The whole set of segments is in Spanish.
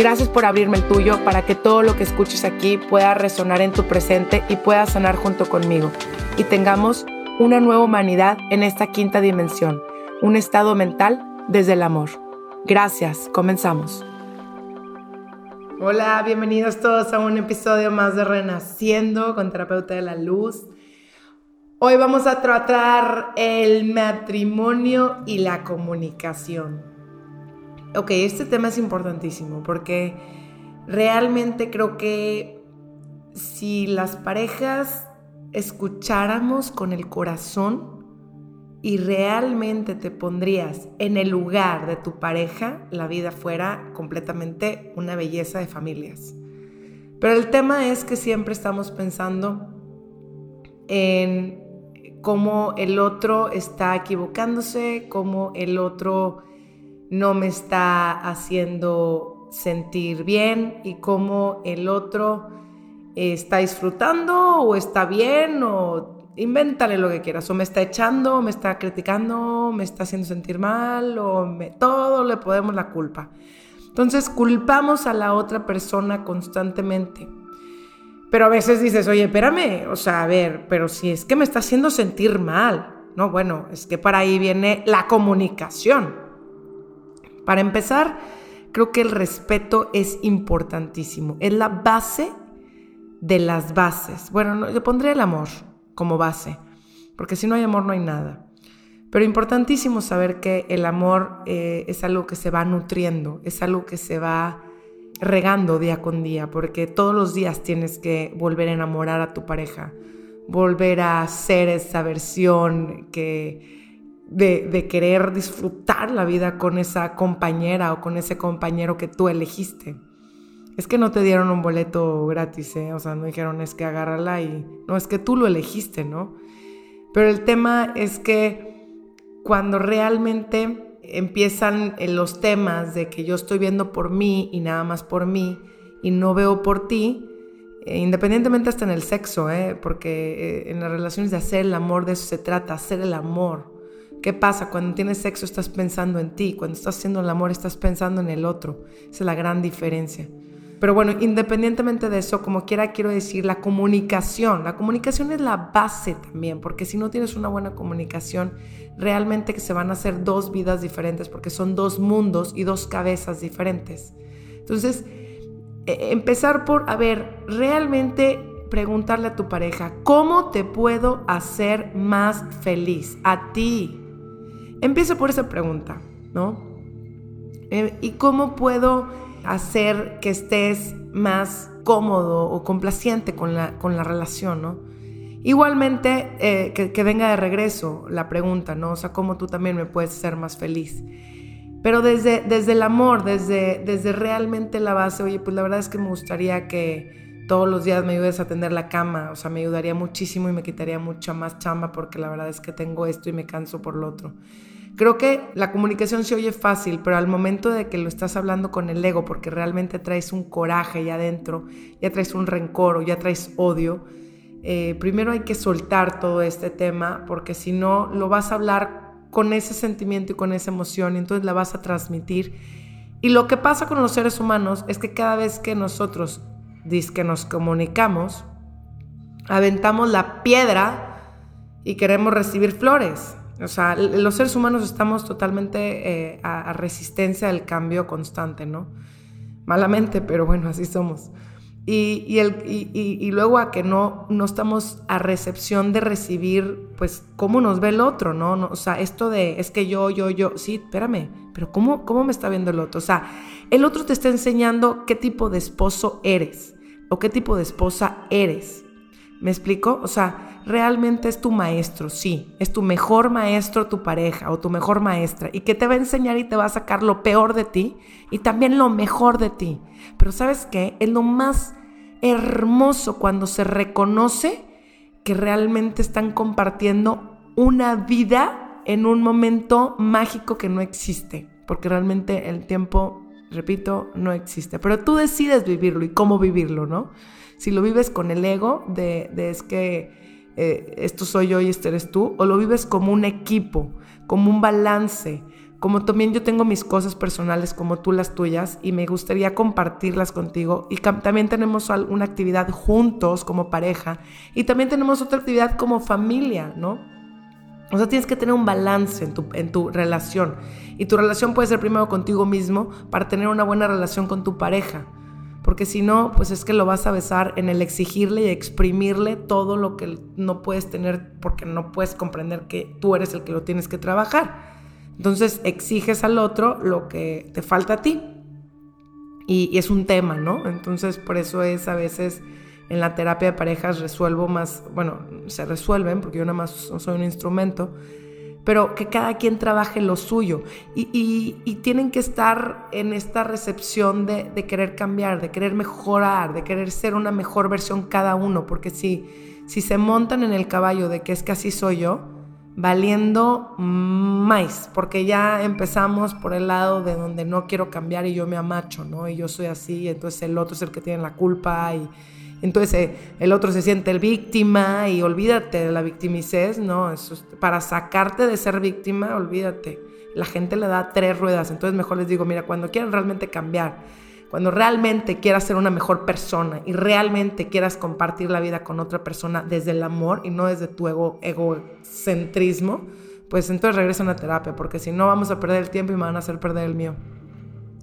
Gracias por abrirme el tuyo para que todo lo que escuches aquí pueda resonar en tu presente y pueda sanar junto conmigo. Y tengamos una nueva humanidad en esta quinta dimensión, un estado mental desde el amor. Gracias, comenzamos. Hola, bienvenidos todos a un episodio más de Renaciendo con Terapeuta de la Luz. Hoy vamos a tratar el matrimonio y la comunicación. Ok, este tema es importantísimo porque realmente creo que si las parejas escucháramos con el corazón y realmente te pondrías en el lugar de tu pareja, la vida fuera completamente una belleza de familias. Pero el tema es que siempre estamos pensando en cómo el otro está equivocándose, cómo el otro no me está haciendo sentir bien y cómo el otro está disfrutando o está bien o invéntale lo que quieras o me está echando, me está criticando, me está haciendo sentir mal o me, todo le podemos la culpa. Entonces culpamos a la otra persona constantemente. Pero a veces dices, oye, espérame, o sea, a ver, pero si es que me está haciendo sentir mal. No, bueno, es que para ahí viene la comunicación. Para empezar, creo que el respeto es importantísimo. Es la base de las bases. Bueno, yo pondré el amor como base, porque si no hay amor no hay nada. Pero importantísimo saber que el amor eh, es algo que se va nutriendo, es algo que se va regando día con día, porque todos los días tienes que volver a enamorar a tu pareja, volver a ser esa versión que de, querer disfrutar la vida con esa compañera o con ese compañero que tú elegiste. Es que no te dieron un boleto gratis, ¿eh? O sea, no dijeron es que agárrala y... No, es que tú lo elegiste, ¿no? Pero el tema es que cuando realmente empiezan los temas de que yo estoy viendo por mí y nada más por mí y no veo por ti, eh, independientemente hasta en el sexo, ¿eh? porque eh, en las relaciones de hacer el amor, de eso se trata, hacer el amor. ¿Qué pasa? Cuando tienes sexo estás pensando en ti, cuando estás haciendo el amor estás pensando en el otro. Esa es la gran diferencia. Pero bueno, independientemente de eso, como quiera quiero decir, la comunicación. La comunicación es la base también, porque si no tienes una buena comunicación, realmente que se van a hacer dos vidas diferentes, porque son dos mundos y dos cabezas diferentes. Entonces, e, empezar por, a ver, realmente preguntarle a tu pareja, ¿cómo te puedo hacer más feliz? A ti, Empiezo por esa pregunta, ¿no? Eh, ¿Y cómo puedo hacer que estés más cómodo o complaciente con la, con la relación, ¿no? Igualmente, eh, que, venga de regreso la pregunta, ¿no? O sea, ¿cómo tú también me puedes hacer más feliz? Pero desde, desde el amor, desde, desde realmente la base, oye, pues la verdad es que me gustaría que todos los días me ayudes a tender la cama, o sea, me ayudaría muchísimo y me quitaría mucha más chamba porque la verdad es que tengo esto y me canso por lo otro. Creo que la comunicación se oye fácil, pero al momento de que lo estás hablando con el ego, porque realmente traes un coraje ya adentro, ya traes un rencor o ya traes odio, eh, primero hay que soltar todo este tema, porque si no, lo vas a hablar con ese sentimiento y con esa emoción, y entonces la vas a transmitir. Y lo que pasa con los seres humanos es que cada vez que nosotros que nos comunicamos, aventamos la piedra y queremos recibir flores. O sea, los seres humanos estamos totalmente eh, a, resistencia del cambio constante, ¿no? Malamente, pero bueno, así somos. Y, el, y, luego a que no, no estamos a recepción de recibir, pues, cómo nos ve el otro, ¿no? ¿no? O sea, esto de, es que yo, yo, yo, sí, espérame, pero ¿cómo, ¿cómo me está viendo el otro? O sea, el otro te está enseñando qué tipo de esposo eres o qué tipo de esposa eres. ¿Me explico? O sea, realmente es tu maestro, sí, es tu mejor maestro, tu pareja o tu mejor maestra, y que te va a enseñar y te va a sacar lo peor de ti y también lo mejor de ti. Pero sabes qué? Es lo más hermoso cuando se reconoce que realmente están compartiendo una vida en un momento mágico que no existe, porque realmente el tiempo, repito, no existe, pero tú decides vivirlo y cómo vivirlo, ¿no? Si lo vives con el ego de, es que eh, esto soy yo y este eres tú, o lo vives como un equipo, como un balance, como también yo tengo mis cosas personales como tú las tuyas y me gustaría compartirlas contigo. Y también tenemos una actividad juntos como pareja y también tenemos otra actividad como familia, ¿no? O sea, tienes que tener un balance en tu, en tu relación. Y tu relación puede ser primero contigo mismo para tener una buena relación con tu pareja. Porque si no, pues es que lo vas a besar en el exigirle y exprimirle todo lo que no puedes tener porque no puedes comprender que tú eres el que lo tienes que trabajar. Entonces exiges al otro lo que te falta a ti. Y, es un tema, ¿no? Entonces por eso es a veces en la terapia de parejas resuelvo más, bueno, se resuelven porque yo nada más soy un instrumento, pero que cada quien trabaje lo suyo y, tienen que estar en esta recepción de, de, querer cambiar, de querer mejorar, de querer ser una mejor versión cada uno, porque si, si se montan en el caballo de que es que así soy yo, valiendo más, porque ya empezamos por el lado de donde no quiero cambiar y yo me amacho, ¿no? Y yo soy así, entonces el otro es el que tiene la culpa y entonces eh, el otro se siente el víctima y olvídate de la victimicez, ¿no? Eso para sacarte de ser víctima, olvídate. La gente le da tres ruedas, entonces mejor les digo, mira, cuando quieran realmente cambiar, cuando realmente quieras ser una mejor persona y realmente quieras compartir la vida con otra persona desde el amor y no desde tu ego, egocentrismo, pues entonces regresa a una terapia, porque si no vamos a perder el tiempo y me van a hacer perder el mío.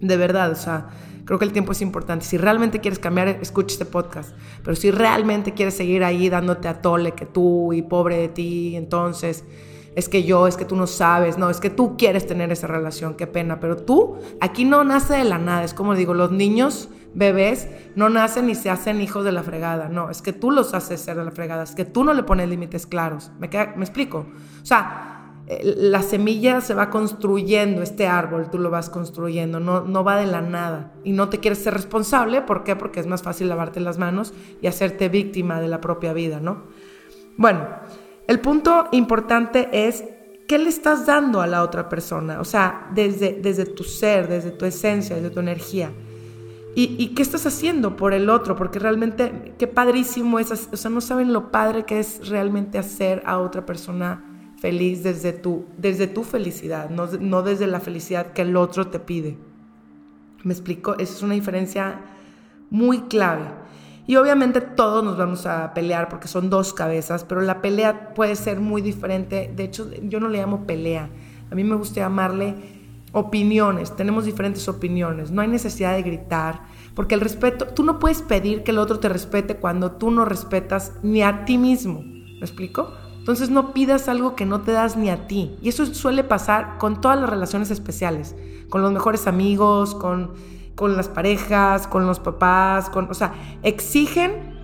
De verdad, o sea, creo que el tiempo es importante. Si realmente quieres cambiar, escucha este podcast. Pero si realmente quieres seguir ahí dándote a tole que tú y pobre de ti, entonces es que yo, es que tú no sabes, no, es que tú quieres tener esa relación, qué pena, pero tú aquí no nace de la nada, es como digo, los niños, bebés, no nacen ni se hacen hijos de la fregada, no, es que tú los haces ser de la fregada, es que tú no le pones límites claros, ¿me, ¿me explico? O sea, la semilla se va construyendo, este árbol tú lo vas construyendo, no, no va de la nada. Y no te quieres ser responsable, ¿por qué? Porque es más fácil lavarte las manos y hacerte víctima de la propia vida, ¿no? Bueno, el punto importante es qué le estás dando a la otra persona, o sea, desde, desde tu ser, desde tu esencia, desde tu energía. Y, qué estás haciendo por el otro, porque realmente qué padrísimo es, o sea, no saben lo padre que es realmente hacer a otra persona feliz desde tu, desde tu felicidad, no, no desde la felicidad que el otro te pide. ¿Me explico? Esa es una diferencia muy clave. Y obviamente todos nos vamos a pelear porque son dos cabezas, pero la pelea puede ser muy diferente. De hecho, yo no le llamo pelea. A mí me gusta llamarle opiniones. Tenemos diferentes opiniones. No hay necesidad de gritar, porque el respeto, tú no puedes pedir que el otro te respete cuando tú no respetas ni a ti mismo. ¿Me explico? Entonces no pidas algo que no te das ni a ti. Y eso suele pasar con todas las relaciones especiales, con los mejores amigos, con con las parejas, con los papás, con, o sea, exigen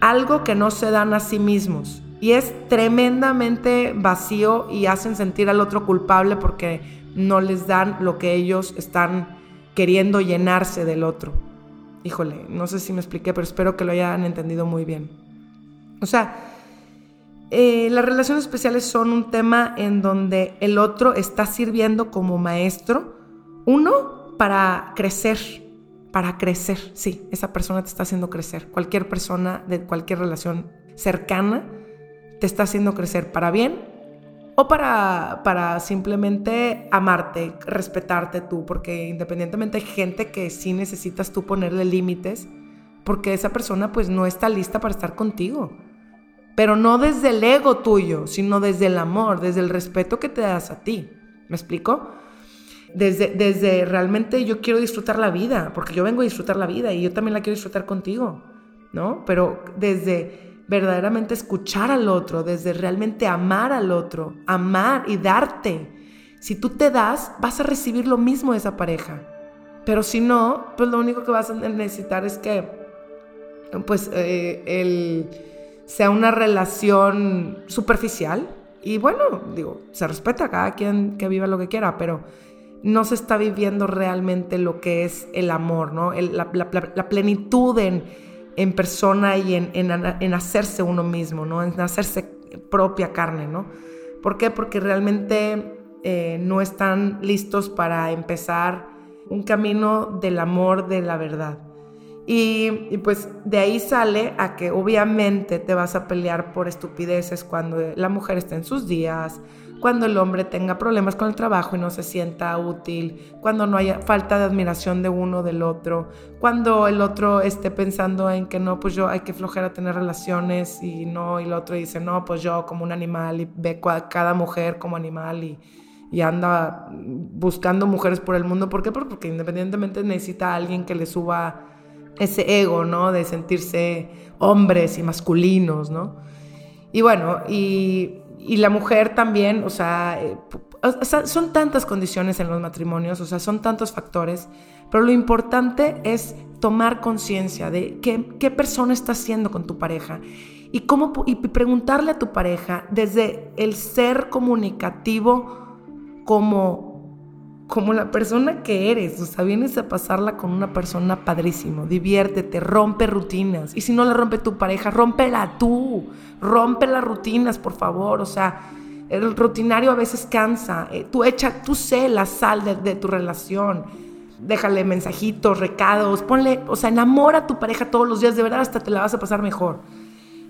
algo que no se dan a sí mismos. Y es tremendamente vacío y hacen sentir al otro culpable porque no les dan lo que ellos están queriendo llenarse del otro. Híjole, no sé si me expliqué, pero espero que lo hayan entendido muy bien. O sea, eh, las relaciones especiales son un tema en donde el otro está sirviendo como maestro, uno, para crecer, para crecer. Sí, esa persona te está haciendo crecer. Cualquier persona de cualquier relación cercana te está haciendo crecer para bien o para, para simplemente amarte, respetarte tú, porque independientemente hay gente que sí necesitas tú ponerle límites, porque esa persona pues no está lista para estar contigo. Pero no desde el ego tuyo, sino desde el amor, desde el respeto que te das a ti. ¿Me explico? desde, desde realmente yo quiero disfrutar la vida, porque yo vengo a disfrutar la vida y yo también la quiero disfrutar contigo. ¿no? Pero desde verdaderamente escuchar al otro, desde realmente amar al otro, amar y darte. Si tú te das, vas a recibir lo mismo de esa pareja. Pero si no, pues lo único que vas a necesitar es que, pues, eh, el, sea una relación superficial. Y bueno, digo, se respeta a cada quien que viva lo que quiera, pero no se está viviendo realmente lo que es el amor, ¿no? la, plenitud en, persona y en, en, hacerse uno mismo, ¿no? En hacerse propia carne, ¿no? ¿Por qué? Porque realmente eh, no están listos para empezar un camino del amor, de la verdad. Y, pues de ahí sale a que obviamente te vas a pelear por estupideces cuando la mujer esté en sus días, cuando el hombre tenga problemas con el trabajo y no se sienta útil, cuando no haya falta de admiración de uno del otro, cuando el otro esté pensando en que no, pues yo hay que flojer a tener relaciones y no, y el otro dice, no, pues yo como un animal y ve a cada mujer como animal y, y anda buscando mujeres por el mundo. ¿Por qué? Porque independientemente necesita a alguien que le suba ese ego, ¿no? De sentirse hombres y masculinos, ¿no? Y bueno, y, y la mujer también, o sea, eh, son tantas condiciones en los matrimonios, o sea, son tantos factores, pero lo importante es tomar conciencia de qué, qué persona estás siendo con tu pareja y, cómo, y preguntarle a tu pareja desde el ser comunicativo, como, como la persona que eres. O sea, vienes a pasarla con una persona padrísimo. Diviértete, rompe rutinas. Y si no la rompe tu pareja, rómpela tú. Rompe las rutinas, por favor. O sea, el rutinario a veces cansa. Eh, tú echa, tú sé la sal de, tu relación. Déjale mensajitos, recados, ponle, o sea, enamora a tu pareja todos los días, de verdad hasta te la vas a pasar mejor.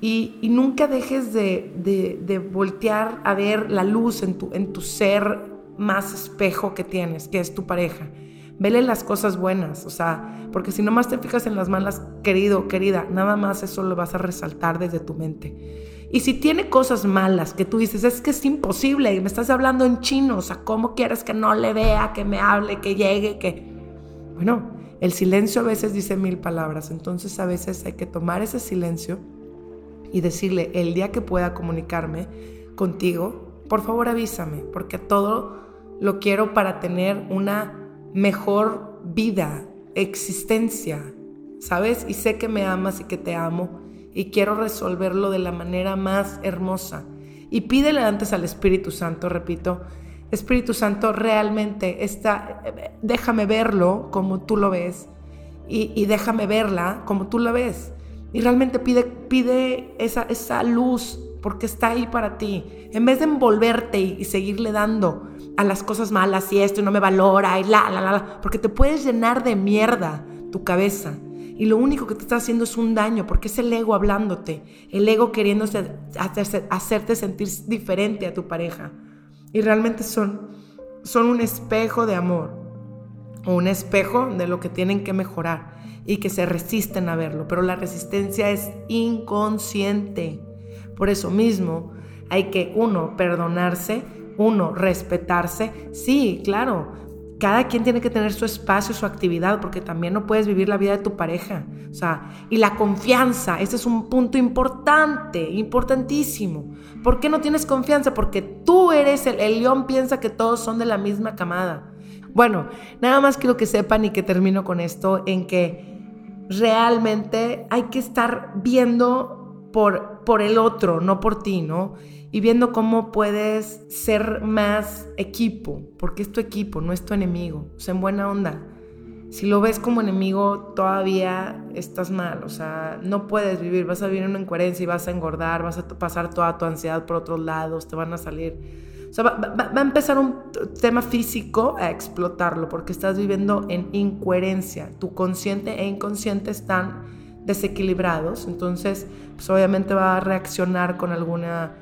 Y, nunca dejes de, de, de, voltear a ver la luz en tu, en tu ser más espejo que tienes, que es tu pareja. Vele las cosas buenas, o sea, porque si nomás te fijas en las malas, querido, querida, nada más eso lo vas a resaltar desde tu mente. Y si tiene cosas malas que tú dices, es que es imposible, me estás hablando en chino, o sea, ¿cómo quieres que no le vea, que me hable, que llegue, que... Bueno, el silencio a veces dice mil palabras, entonces a veces hay que tomar ese silencio y decirle, el día que pueda comunicarme contigo, por favor avísame, porque todo lo quiero para tener una mejor vida, existencia, ¿sabes? Y sé que me amas y que te amo y quiero resolverlo de la manera más hermosa. Y pídele antes al Espíritu Santo, repito, Espíritu Santo, realmente está, déjame verlo como tú lo ves y, déjame verla como tú la ves. Y realmente pide, pide esa, esa luz porque está ahí para ti. En vez de envolverte y, y seguirle dando a las cosas malas y esto y no me valora y la, la, la, porque te puedes llenar de mierda tu cabeza. Y lo único que te está haciendo es un daño, porque es el ego hablándote, el ego queriéndose hacerte sentir diferente a tu pareja. Y realmente son, son un espejo de amor, o un espejo de lo que tienen que mejorar y que se resisten a verlo. Pero la resistencia es inconsciente. Por eso mismo hay que, uno, perdonarse uno, respetarse. Sí, claro, cada quien tiene que tener su espacio, su actividad, porque también no puedes vivir la vida de tu pareja. O sea, y la confianza, ese es un punto importante, importantísimo. ¿Por qué no tienes confianza? Porque tú eres el, el león, piensa que todos son de la misma camada. Bueno, nada más quiero que sepan y que termino con esto, en que realmente hay que estar viendo por, por el otro, no por ti, ¿no? Y viendo cómo puedes ser más equipo, porque es tu equipo, no es tu enemigo, o sea, en buena onda. Si lo ves como enemigo, todavía estás mal, o sea, no puedes vivir, vas a vivir en una incoherencia y vas a engordar, vas a pasar toda tu ansiedad por otros lados, te van a salir... O sea, va, va a empezar un tema físico a explotarlo porque estás viviendo en incoherencia. Tu consciente e inconsciente están desequilibrados, entonces pues obviamente va a reaccionar con alguna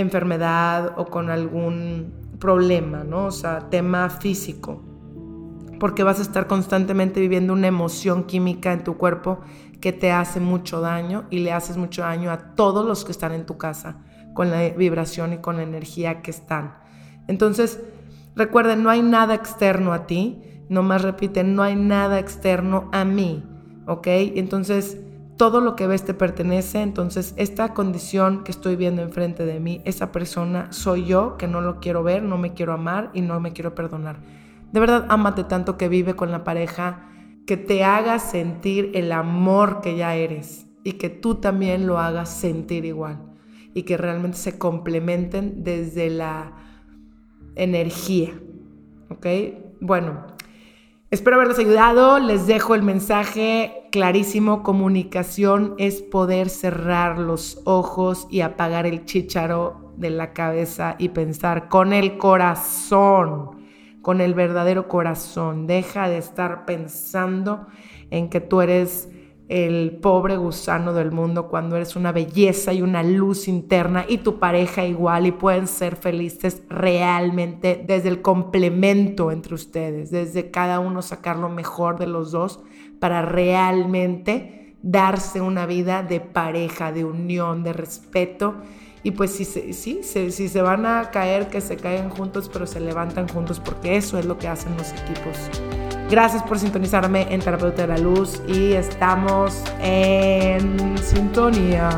enfermedad o con algún problema, ¿no? O sea, tema físico. Porque vas a estar constantemente viviendo una emoción química en tu cuerpo que te hace mucho daño y le haces mucho daño a todos los que están en tu casa con la vibración y con la energía que están. Entonces, recuerden, no hay nada externo a ti, nomás repiten, no hay nada externo a mí, ¿ok? Entonces, todo lo que ves te pertenece, entonces esta condición que estoy viendo enfrente de mí, esa persona soy yo que no lo quiero ver, no me quiero amar y no me quiero perdonar. De verdad, ámate tanto que vive con la pareja que te haga sentir el amor que ya eres y que tú también lo hagas sentir igual y que realmente se complementen desde la energía. ¿Ok? Bueno, espero haberles ayudado. Les dejo el mensaje clarísimo. Comunicación es poder cerrar los ojos y apagar el chícharo de la cabeza y pensar con el corazón con el verdadero corazón. Deja de estar pensando en que tú eres el pobre gusano del mundo cuando eres una belleza y una luz interna y tu pareja igual y pueden ser felices realmente desde el complemento entre ustedes, desde cada uno sacar lo mejor de los dos para realmente darse una vida de pareja, de unión, de respeto y pues si se, sí, si se van a caer, que se caigan juntos, pero se levantan juntos, porque eso es lo que hacen los equipos. Gracias por sintonizarme en Terapeuta de la Luz y estamos en sintonía.